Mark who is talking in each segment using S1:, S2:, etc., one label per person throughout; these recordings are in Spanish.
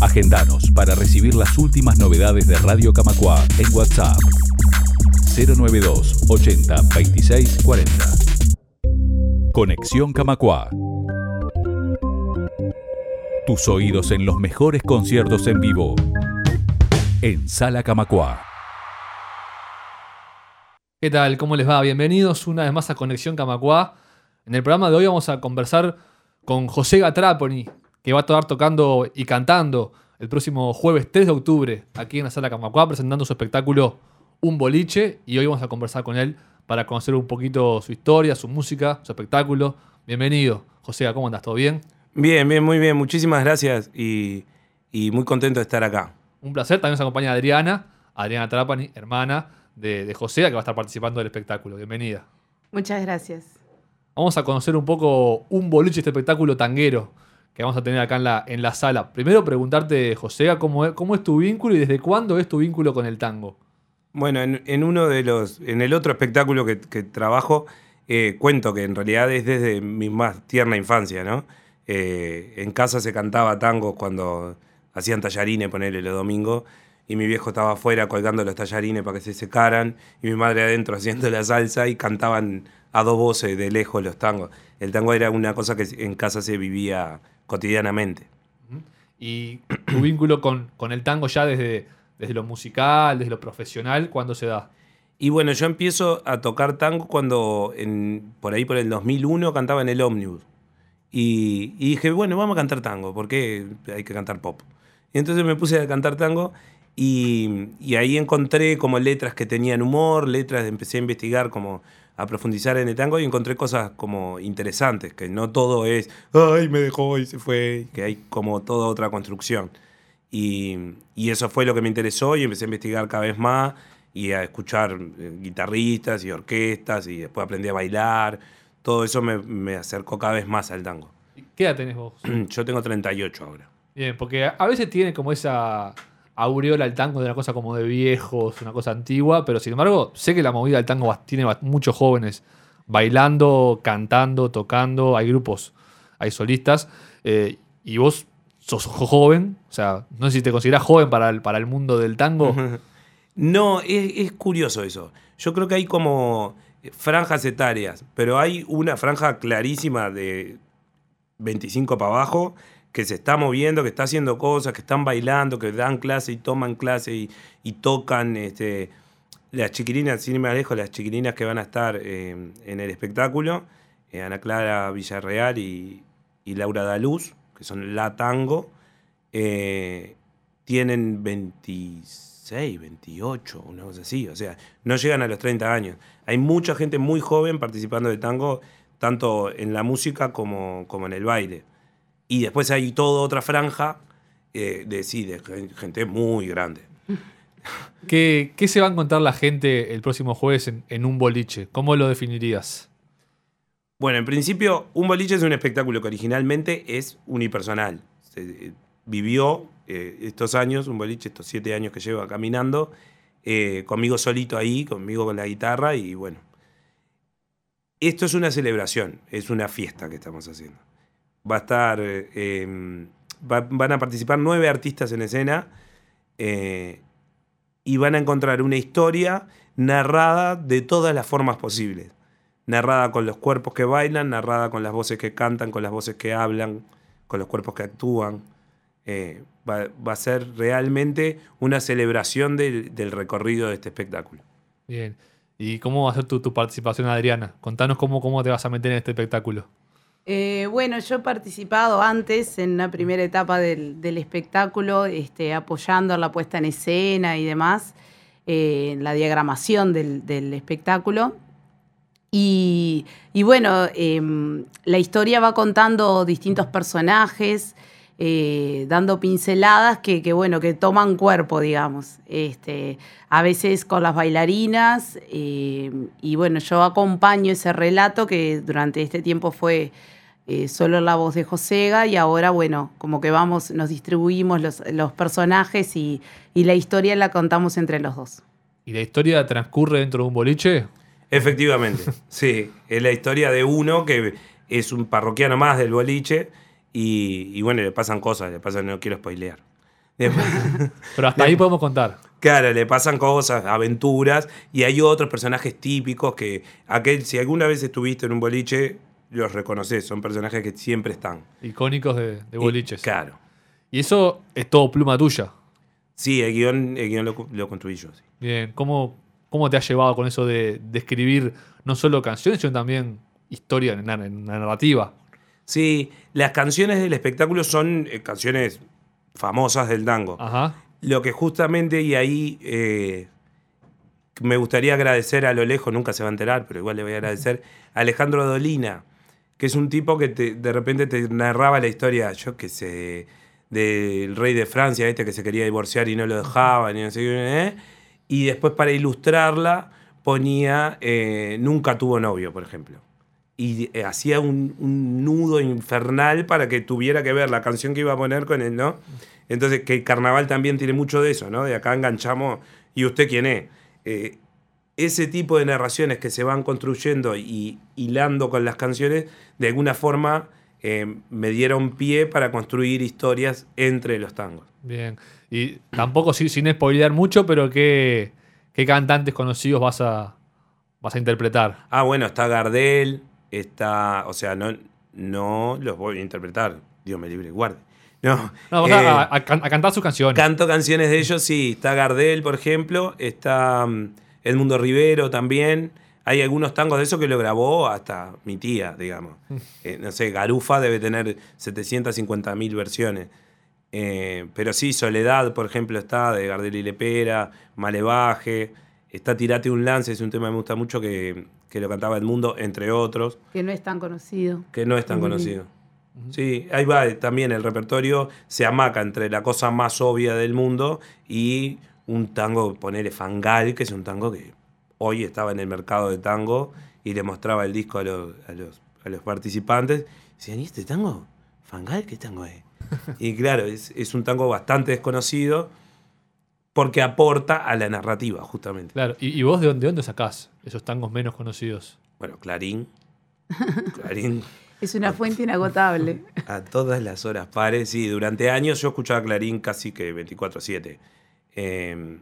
S1: Agendanos para recibir las últimas novedades de Radio Camacua en WhatsApp 092 80 26 40. Conexión Camacua. Tus oídos en los mejores conciertos en vivo. En Sala Camacua.
S2: ¿Qué tal? ¿Cómo les va? Bienvenidos una vez más a Conexión Camacua. En el programa de hoy vamos a conversar con José Gatraponi, que va a estar tocando y cantando el próximo jueves 3 de octubre aquí en la Sala Camacua, presentando su espectáculo Un Boliche. Y hoy vamos a conversar con él para conocer un poquito su historia, su música, su espectáculo. Bienvenido. José, ¿cómo andas? ¿Todo bien?
S3: Bien, bien, muy bien. Muchísimas gracias y, y muy contento de estar acá.
S2: Un placer. También nos acompaña Adriana, Adriana Trapani, hermana de, de José, que va a estar participando del espectáculo. Bienvenida.
S4: Muchas gracias.
S2: Vamos a conocer un poco un boliche, este espectáculo tanguero que vamos a tener acá en la, en la sala. Primero preguntarte, José, ¿cómo es, ¿cómo es tu vínculo y desde cuándo es tu vínculo con el tango?
S3: Bueno, en, en uno de los, en el otro espectáculo que, trabajo, eh, cuento que en realidad es desde mi más tierna infancia, ¿no? Eh, en casa se cantaba tango cuando hacían tallarines, ponerle los domingos, y mi viejo estaba afuera colgando los tallarines para que se secaran, y mi madre adentro haciendo la salsa y cantaban a dos voces de lejos los tangos. El tango era una cosa que en casa se vivía cotidianamente.
S2: Y tu vínculo con, con el tango ya desde, desde lo musical, desde lo profesional, ¿cuándo se da?
S3: Y bueno, yo empiezo a tocar tango cuando en, por ahí por el 2001 cantaba en el Omnibus. Y, y dije, bueno, vamos a cantar tango, porque hay que cantar pop. Y entonces me puse a cantar tango y, y, ahí encontré como letras que tenían humor, letras, empecé a investigar como a profundizar en el tango y encontré cosas como interesantes, que no todo es, ay, me dejó y se fue, que hay como toda otra construcción. Y, y eso fue lo que me interesó y empecé a investigar cada vez más y a escuchar eh, guitarristas y orquestas y después aprendí a bailar. Todo eso me, me acercó cada vez más al tango.
S2: ¿Qué edad tenés vos?
S3: Yo tengo 38 ahora.
S2: Bien, porque a veces tiene como esa aureola el tango de una cosa como de viejos, una cosa antigua, pero sin embargo sé que la movida del tango tiene muchos jóvenes bailando, cantando, tocando, hay grupos, hay solistas, eh, y vos sos joven, o sea, no sé si te considerás joven para el, para el mundo del tango.
S3: No, es, es, curioso eso. Yo creo que hay como franjas etarias, pero hay una franja clarísima de 25 para abajo que se está moviendo, que está haciendo cosas, que están bailando, que dan clase y toman clase y, tocan. Este, las chiquilinas, sin ir más lejos, las chiquilinas que van a estar eh, en el espectáculo, eh, Ana Clara Villarreal y, Laura Daluz, que son La Tango, eh, tienen 26, 28, una cosa así, o sea, no llegan a los 30 años. Hay mucha gente muy joven participando del tango, tanto en la música como, como en el baile. Y después hay toda otra franja eh, de, sí, de gente muy grande.
S2: ¿Qué, ¿Qué, se va a encontrar la gente el próximo jueves en, en, un boliche? ¿Cómo lo definirías?
S3: Bueno, en principio, un boliche es un espectáculo que originalmente es unipersonal. Se, eh, vivió eh, estos años, un boliche, estos siete años que lleva caminando, eh, conmigo solito ahí, conmigo con la guitarra y bueno. Esto es una celebración, es una fiesta que estamos haciendo va a estar, eh, va, van a participar nueve artistas en escena eh, y van a encontrar una historia narrada de todas las formas posibles. Narrada con los cuerpos que bailan, narrada con las voces que cantan, con las voces que hablan, con los cuerpos que actúan. Eh, va, a ser realmente una celebración del, recorrido de este espectáculo.
S2: Bien. ¿Y cómo va a ser tu, participación, Adriana? Contanos cómo te vas a meter en este espectáculo.
S4: Eh, bueno, yo he participado antes en una primera etapa del, espectáculo, este, apoyando la puesta en escena y demás, eh, la diagramación del, espectáculo. Y, bueno, eh, la historia va contando distintos personajes, eh, dando pinceladas que, que, bueno, que toman cuerpo, digamos. Este, a veces con las bailarinas, eh, y bueno, yo acompaño ese relato que durante este tiempo fue eh, solo la voz de Josega y ahora, bueno, como que vamos, nos distribuimos los, los personajes y, y, la historia la contamos entre los dos.
S2: ¿Y la historia transcurre dentro de un boliche?
S3: Efectivamente, sí. Es la historia de uno que es un parroquiano más del boliche y, y, bueno, le pasan cosas, le pasan, no quiero spoilear. Después-
S2: Pero hasta ahí podemos contar.
S3: Claro, le pasan cosas, aventuras, y hay otros personajes típicos que, aquel, si alguna vez estuviste en un boliche, los reconoces, son personajes que siempre están.
S2: Icónicos de, de boliches.
S3: Y, claro.
S2: Y eso es todo pluma tuya.
S3: Sí, el guion, el guion lo, lo construí yo. sí.
S2: Bien, ¿cómo, cómo te has llevado con eso de, de escribir no solo canciones, sino también historia en, en- en la narrativa?
S3: Sí, las canciones del espectáculo son eh, canciones famosas del tango.
S2: Ajá.
S3: Lo que justamente, y ahí eh, me gustaría agradecer a lo lejos, nunca se va a enterar, pero igual le voy a agradecer, a Alejandro Dolina, que es un tipo que te- de repente te narraba la historia, yo qué sé, del rey de Francia, este que se quería divorciar y no lo dejaban, y no sé qué, ¿eh? y después para ilustrarla ponía eh, Nunca tuvo novio, por ejemplo. Y eh, hacía un, un nudo infernal para que tuviera que ver la canción que iba a poner con él, ¿no? Entonces, que el carnaval también tiene mucho de eso, ¿no? De acá enganchamos, ¿y usted quién es? Eh, ese tipo de narraciones que se van construyendo y hilando con las canciones, de alguna forma eh, me dieron pie para construir historias entre los tangos.
S2: Bien. Y tampoco sin, sin spoilear mucho, pero ¿qué, qué cantantes conocidos vas a, vas a interpretar?
S3: Ah, bueno, está Gardel, está, o sea, no, no los voy a interpretar, Dios me libre guarde. No,
S2: No, vas
S3: eh,
S2: a, a- a can- a cantar sus canciones.
S3: Canto canciones de ellos, sí. Está Gardel, por ejemplo. Está mm, Edmundo Rivero también. Hay algunos tangos de eso que lo grabó hasta mi tía, digamos. Eh, no sé, Garufa debe tener 750 mil versiones. Eh, pero sí, Soledad, por ejemplo, está de Gardel y Lepera, Malevaje. Está Tirate un lance, es un tema que me gusta mucho que, que lo cantaba Edmundo, entre otros
S4: Que no es tan conocido.
S3: que no es tan conocido. Sí, ahí va también el repertorio, se amaca entre la cosa más obvia del mundo y un tango, ponele Fangal, que es un tango que hoy estaba en el mercado de tango y le mostraba el disco a los, a los, a los participantes. Decían, ¿y este tango? ¿Fangal? ¿Qué tango es? y claro, es, es un tango bastante desconocido porque aporta a la narrativa, justamente.
S2: Claro. ¿Y, y vos de dónde, de dónde sacás esos tangos menos conocidos?
S3: Bueno, Clarín. Clarín.
S4: Es una fuente inagotable.
S3: A todas las horas pares, sí. Durante años yo escuchaba Clarín casi que 24-7. Eh,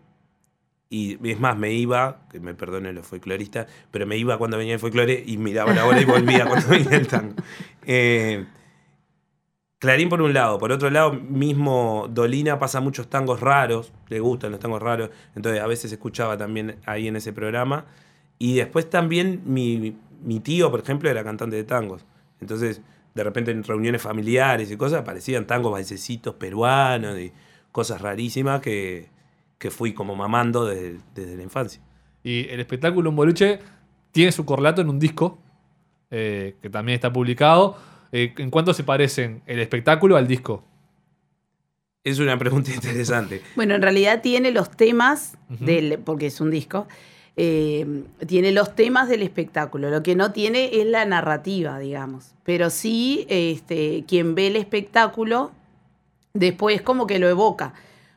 S3: y es más, me iba, que me perdonen los folcloristas, pero me iba cuando venía el folclore y miraba la hora y volvía cuando venía el tango. Eh, Clarín por un lado, por otro lado, mismo Dolina pasa muchos tangos raros, le gustan los tangos raros, entonces a veces escuchaba también ahí en ese programa. Y después también mi, tío, por ejemplo, era cantante de tangos. Entonces, de repente en reuniones familiares y cosas aparecían tangos balsecitos peruanos y cosas rarísimas que, que fui como mamando desde, desde la infancia.
S2: Y el espectáculo Un Boliche tiene su correlato en un disco eh, que también está publicado. Eh, ¿En cuánto se parecen el espectáculo al disco?
S3: Es una pregunta interesante.
S4: Bueno, en realidad tiene los temas del, porque es un disco, eh, tiene los temas del espectáculo. Lo que no tiene es la narrativa, digamos. Pero sí, este, quien ve el espectáculo, después como que lo evoca.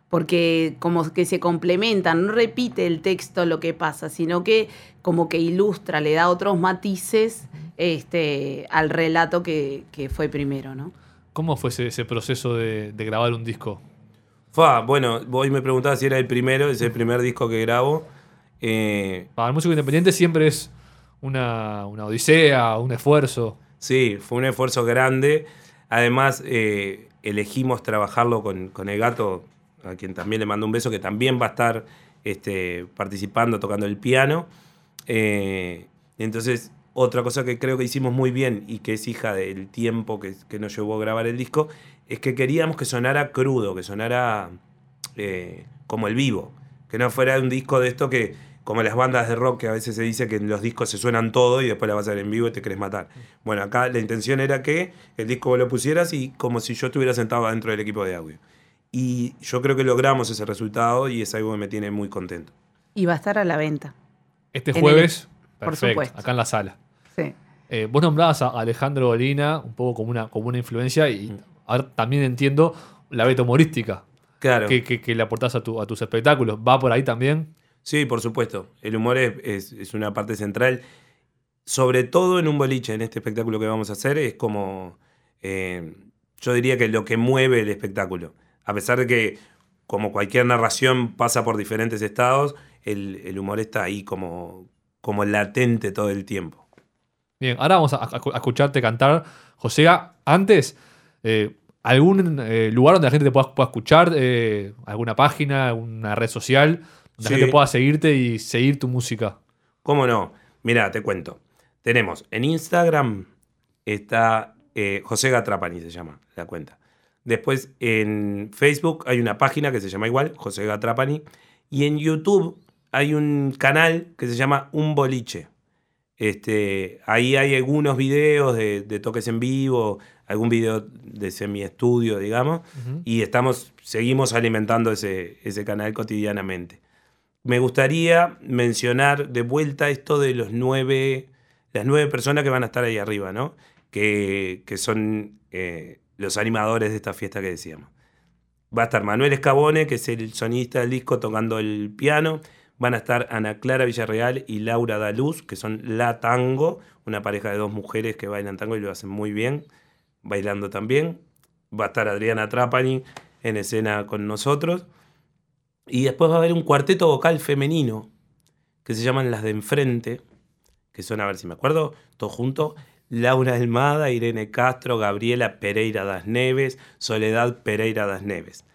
S4: Porque como que se complementan, no repite el texto lo que pasa, sino que como que ilustra, le da otros matices este, al relato que, que fue primero, ¿no?
S2: ¿Cómo fue ese, ese proceso de, de grabar un disco?
S3: Fua, bueno, vos me preguntabas si era el primero, es el primer disco que grabo. Eh,
S2: Para el músico independiente siempre es una, una odisea, un esfuerzo.
S3: Sí, fue un esfuerzo grande. Además, eh, elegimos trabajarlo con, con el gato, a quien también le mando un beso, que también va a estar este, participando, tocando el piano. Eh, entonces, otra cosa que creo que hicimos muy bien y que es hija del tiempo que, que nos llevó a grabar el disco, es que queríamos que sonara crudo, que sonara eh, como el vivo, que no fuera un disco de esto que, como las bandas de rock, que a veces se dice que en los discos se suenan todo y después la vas a ver en vivo y te querés matar. Bueno, acá la intención era que el disco vos lo pusieras y como si yo estuviera sentado dentro del equipo de audio. Y yo creo que logramos ese resultado y es algo que me tiene muy contento.
S4: Y va a estar a la venta.
S2: Este
S4: En
S2: jueves,
S4: por
S2: perfecto,
S4: supuesto.
S2: acá en la sala.
S4: Sí.
S2: Eh, vos nombrabas a Alejandro Olina un poco como una, como una influencia y ahora también entiendo la beta humorística
S3: Claro.
S2: que, que- que le aportás a, tu- a tus espectáculos. ¿Va por ahí también?
S3: Sí, por supuesto. El humor es, es- es una parte central. Sobre todo en un boliche, en este espectáculo que vamos a hacer, es como. eh, yo diría que lo que mueve el espectáculo. A pesar de que como cualquier narración pasa por diferentes estados, el, el humor está ahí como, como latente todo el tiempo.
S2: Bien, ahora vamos a, escucharte cantar. José, antes, eh, ¿algún eh, lugar donde la gente te pueda, pueda escuchar? Eh, ¿Alguna página, alguna red social? Donde la gente pueda seguirte y seguir tu música.
S3: ¿Cómo no? Mira, te cuento. Tenemos en Instagram está José Gatrapani, se llama la cuenta. Después en Facebook hay una página que se llama igual, José Gatrapani. Y en YouTube hay un canal que se llama Un Boliche. Este, ahí hay algunos videos de, de toques en vivo, algún video de semi-estudio, digamos. Y estamos, seguimos alimentando ese, ese canal cotidianamente. Me gustaría mencionar de vuelta esto de los nueve, las nueve personas que van a estar ahí arriba, ¿no? Que, que son eh, los animadores de esta fiesta que decíamos. Va a estar Manuel Escabone, que es el sonista del disco tocando el piano. Van a estar Ana Clara Villarreal y Laura Daluz, que son La Tango, una pareja de dos mujeres que bailan tango y lo hacen muy bien, bailando también. Va a estar Adriana Trapani en escena con nosotros. Y después va a haber un cuarteto vocal femenino que se llaman Las de Enfrente, que son, a ver si me acuerdo, todos juntos. Laura Elmada, Irene Castro, Gabriela Pereira das Neves, Soledad Pereira das Neves.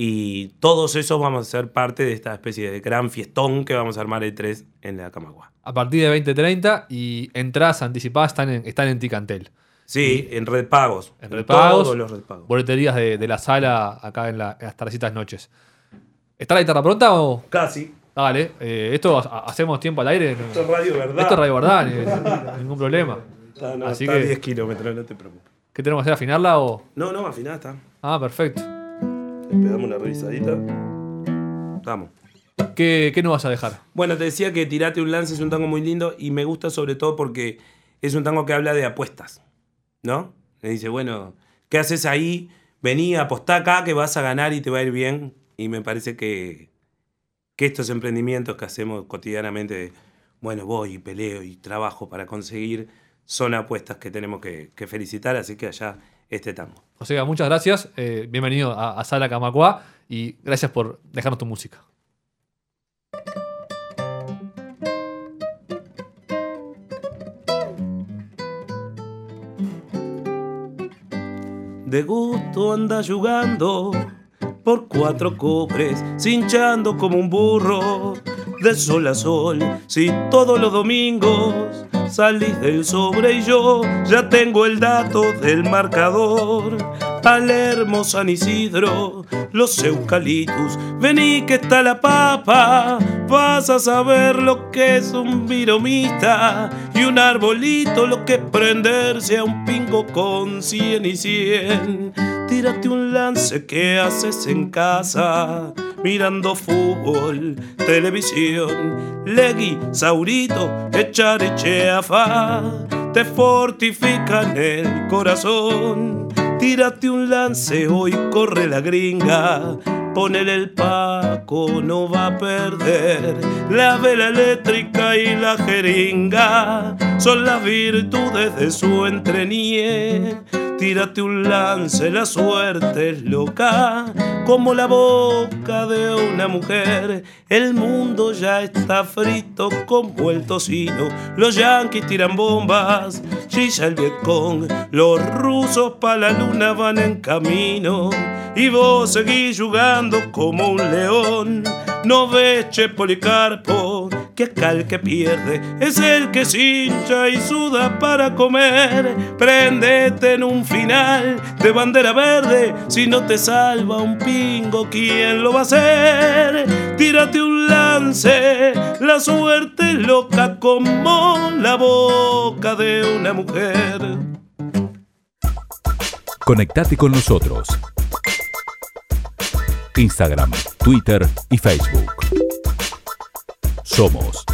S3: Y todos esos vamos a ser parte de esta especie de gran fiestón que vamos a armar el 3 en la Camagua.
S2: A partir de 2030 y entradas anticipadas están en, están en Ticantel.
S3: Sí, en Red Pagos.
S2: En Red Pagos,
S3: Todos los Red Pagos.
S2: Boleterías de, de la sala acá en, la, en las tardecitas noches. ¿Está la guitarra pronta o...?
S3: Casi.
S2: Dale, eh, esto ha- hacemos tiempo al aire.
S3: Esto es radio verdad.
S2: Esto es Radio Verdad, ni- ningún problema.
S3: Está, no,
S2: Así
S3: está
S2: que-
S3: a 10 kilómetros, no te preocupes.
S2: ¿Qué tenemos que hacer? ¿Afinarla o...?
S3: No, no, al final está.
S2: Ah, perfecto.
S3: Le pegamos una revisadita. Estamos.
S2: ¿Qué, qué nos vas a dejar?
S3: Bueno, te decía que Tirate un lance es un tango muy lindo y me gusta sobre todo porque es un tango que habla de apuestas, ¿no? Le dice, bueno, ¿qué haces ahí? Vení, apostá acá que vas a ganar y te va a ir bien. Y me parece que, que estos emprendimientos que hacemos cotidianamente, de, bueno, voy y peleo y trabajo para conseguir, son apuestas que tenemos que, que felicitar, así que allá este tango.
S2: José, muchas gracias. eh, bienvenido a, a Sala Camacuá y gracias por dejarnos tu música.
S3: De gusto anda jugando por cuatro cobres, cinchando como un burro, de sol a sol, si todos los domingos salís del sobre y yo ya tengo el dato del marcador. Palermo, San Isidro, los eucaliptus, vení que está la papa, vas a saber lo que es un viromista y un arbolito, lo que prenderse a un pingo con cien y cien. Tírate un lance que haces en casa, mirando fútbol, televisión, legui, saurito, echar echeafa, te fortifican el corazón. Tírate un lance, hoy corre la gringa. Ponele el paco, no va a perder. La vela eléctrica y la jeringa son las virtudes de su entrenie. Tírate un lance, la suerte es loca, como la boca de una mujer. El mundo ya está frito como el tocino. Los yanquis tiran bombas, chilla el Vietcong. Los rusos pa' la luna van en camino. Y vos seguís jugando como un león. No ves, che Policarpo, que acá el que pierde es el que se hincha y suda para comer. Prendete en un final de bandera verde. Si no te salva un pingo, ¿quién lo va a hacer? Tírate un lance, la suerte es loca como la boca de una mujer.
S1: Conectate con nosotros. Instagram, Twitter y Facebook. Somos